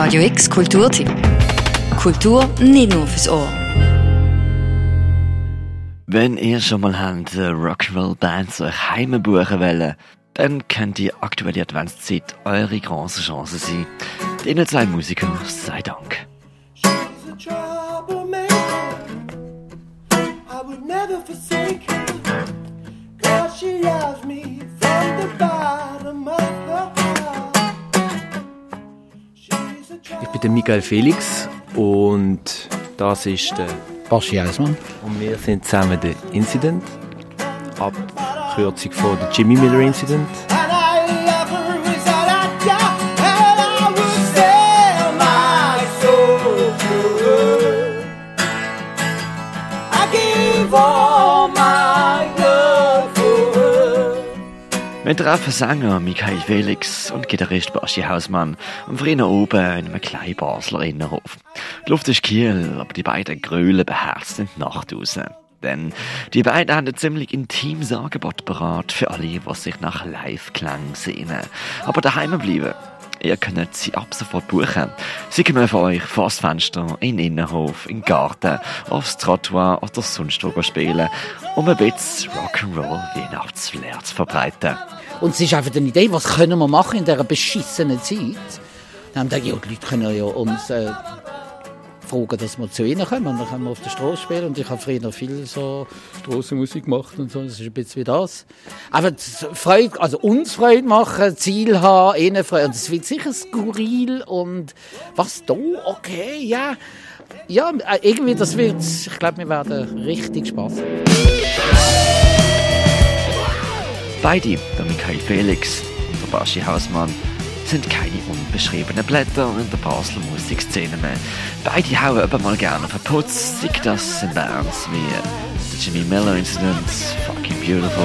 Radio X Kulturtipp. Kultur nicht nur fürs Ohr. Wenn ihr schon mal habt, Rock'n'Roll-Band zu euch heim buchen wollen, dann könnte die aktuelle Adventszeit eure große Chance sein. Diesen zwei Musikern sei Dank. Ich bin der Michael Felix und das ist der Baschi Eismann. und wir sind zusammen der Incident. Abkürzung von der Jimmy Miller Incident. Wir treffen Sänger Michael Felix und Gitarrist Baschi Hausmann am frühen oben in einem kleinen Basler Innenhof. Die Luft ist kühl, aber die beiden grölen beherzt in die Nacht raus. Denn die beiden haben ein ziemlich intimes Angebot parat für alle, die sich nach Live-Klang sehnen. Aber daheim bleiben. Ihr könnt sie ab sofort buchen. Sie kommen für euch vor das Fenster, in den Innenhof, in den Garten, aufs Trottoir oder sonst wo spielen, um ein bisschen Rock'n'Roll Weihnachtsflair zu verbreiten. Und es ist einfach eine Idee, was können wir machen in dieser beschissenen Zeit? Dann haben wir gedacht, ja, die Leute können ja uns äh, fragen, dass wir zu ihnen kommen. Und dann können wir auf der Straße spielen. Und ich habe früher noch viel so Strassenmusik gemacht und so. Das ist ein bisschen wie das. Einfach Freude, also uns Freude machen, Ziel haben, ihnen Freude. Und es wird sicher skurril und was da? Okay, ja. Ja, äh, irgendwie, das wird, ich glaube, wir werden richtig Spaß haben. Beide, der Michael Felix und der Baschi Hausmann, sind keine unbeschriebenen Blätter in der Basler Musikszene mehr. Beide hauen aber mal gerne Putz, sei das in Bands wie der Jimmy Miller Incident, Fucking Beautiful.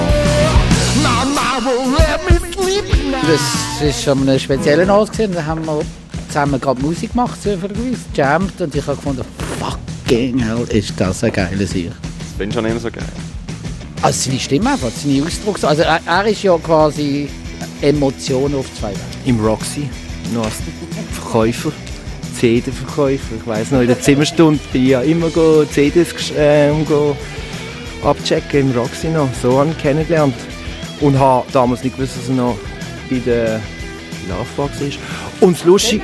Das ist an einem speziellen Ort gewesen. Da haben wir zusammen gerade Musik gemacht, zufälligerweise, jammed und ich habe gefunden, fucking hell, ist das ein geiles Sieg. Das ich schon immer so geil. Also seine Stimme einfach, seine Ausdrucks... Also er, er ist ja quasi Emotionen auf zwei Wegen. Im Roxy, noch als Verkäufer, CD-Verkäufer. Ich weiss noch, in der Zimmerstunde bin ich ja immer go CDs äh, um go abchecken im Roxy noch. So habe ich kennengelernt. Und habe damals nicht gewusst, dass er noch bei der Laufbox ist. Und das Lustige...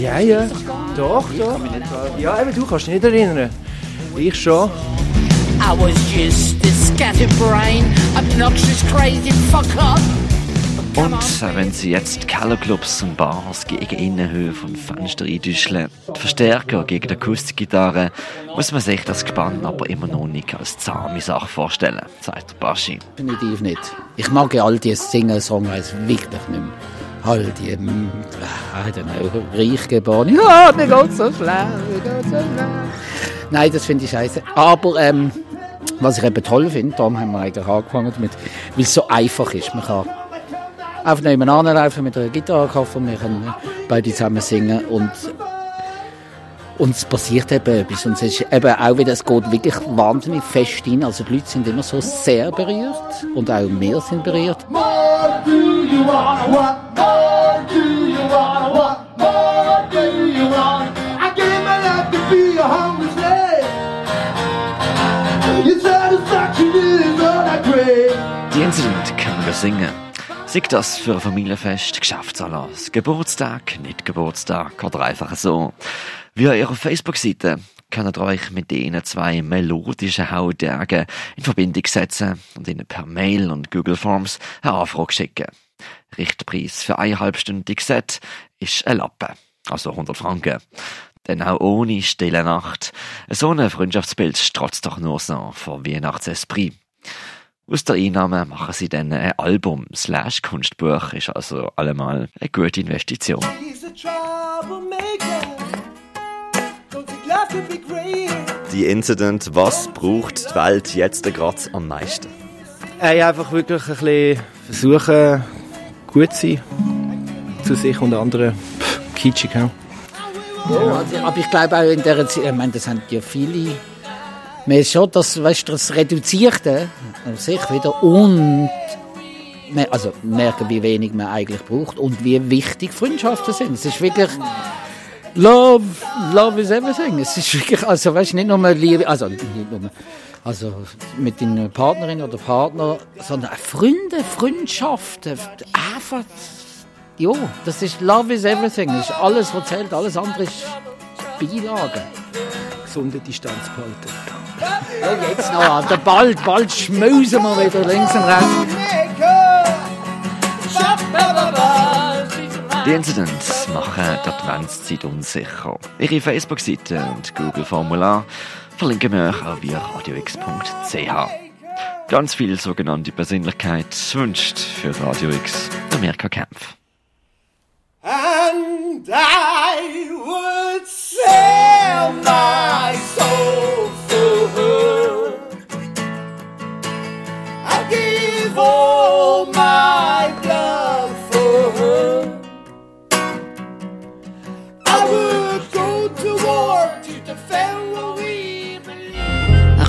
Ja, ja. Doch, doch. Ja, eben, du kannst dich nicht erinnern. Ich schon. I was just a scatterbrain, obnoxious, crazy fucker. Und äh, wenn sie jetzt Kellerclubs und Bars gegen Innenhöfe und Fenster eindüscheln, die Verstärker gegen die Akustikgitarre, muss man sich das Gespann aber immer noch nicht als zahme Sache vorstellen, sagt der Baschi. Definitiv nicht. Ich mag ja all die Singer-Songwriters wirklich nicht mehr. All die, ähm, I don't know, reich geboren. Ja, mir geht's so schlecht, mir geht's so schlecht. Nein, das finde ich scheiße. Aber, ähm, was ich eben toll finde, darum haben wir eigentlich angefangen damit, weil es so einfach ist. Man kann einfach nebeneinander laufen mit einer Gitarre kaufen, wir können beide zusammen singen und und es passiert eben etwas. Und es ist eben auch wieder, es geht wirklich wahnsinnig fest rein. Also die Leute sind immer so sehr berührt. Und auch wir sind berührt. Die Incident können wir singen. Sei das für ein Familienfest, Geschäftsanlass, Geburtstag, nicht Geburtstag oder einfach so. Via ihrer Facebook-Seite könnt ihr euch mit diesen zwei melodischen Haudärgen in Verbindung setzen und ihnen per Mail und Google Forms eine Anfrage schicken. Richtpreis für ein halbstündiges Set ist ein Lappen, also 100 Franken. Denn auch ohne stille Nacht, so ein Freundschaftsbild strotzt doch nur so vor Weihnachtsesprit. Aus der Einnahme machen sie dann ein Album slash Kunstbuch, ist also allemal eine gute Investition. Die Incident, was braucht die Welt jetzt gerade am meisten? Ey, einfach wirklich ein bisschen versuchen, gut zu sein. Zu sich und anderen. Pff, kitschig, ja. Ja, also, aber ich glaube auch in der Zeit, ich meine, das haben ja viele. Man ist schon das, weißt das Reduzierte an sich wieder und man, also merken, wie wenig man eigentlich braucht und wie wichtig Freundschaften sind. Es ist wirklich, Love, love is everything. Es ist wirklich, also weißt nicht nur Liebe, also nicht nur, also mit deiner Partnerin oder Partner, sondern Freunde, Freundschaften, einfach, ja, das ist Love is everything. Das ist alles, was zählt, alles andere ist Beilage. Gesunde Distanz behalten. Ja, jetzt noch, Alter, bald, bald schmusen wir wieder links und rechts. Die Incidents machen die Adventszeit unsicher. Ihre Facebook-Seite und Google-Formular verlinken wir euch auf radiox.ch. Ganz viel sogenannte Persönlichkeit wünscht für Radio X der Kempf.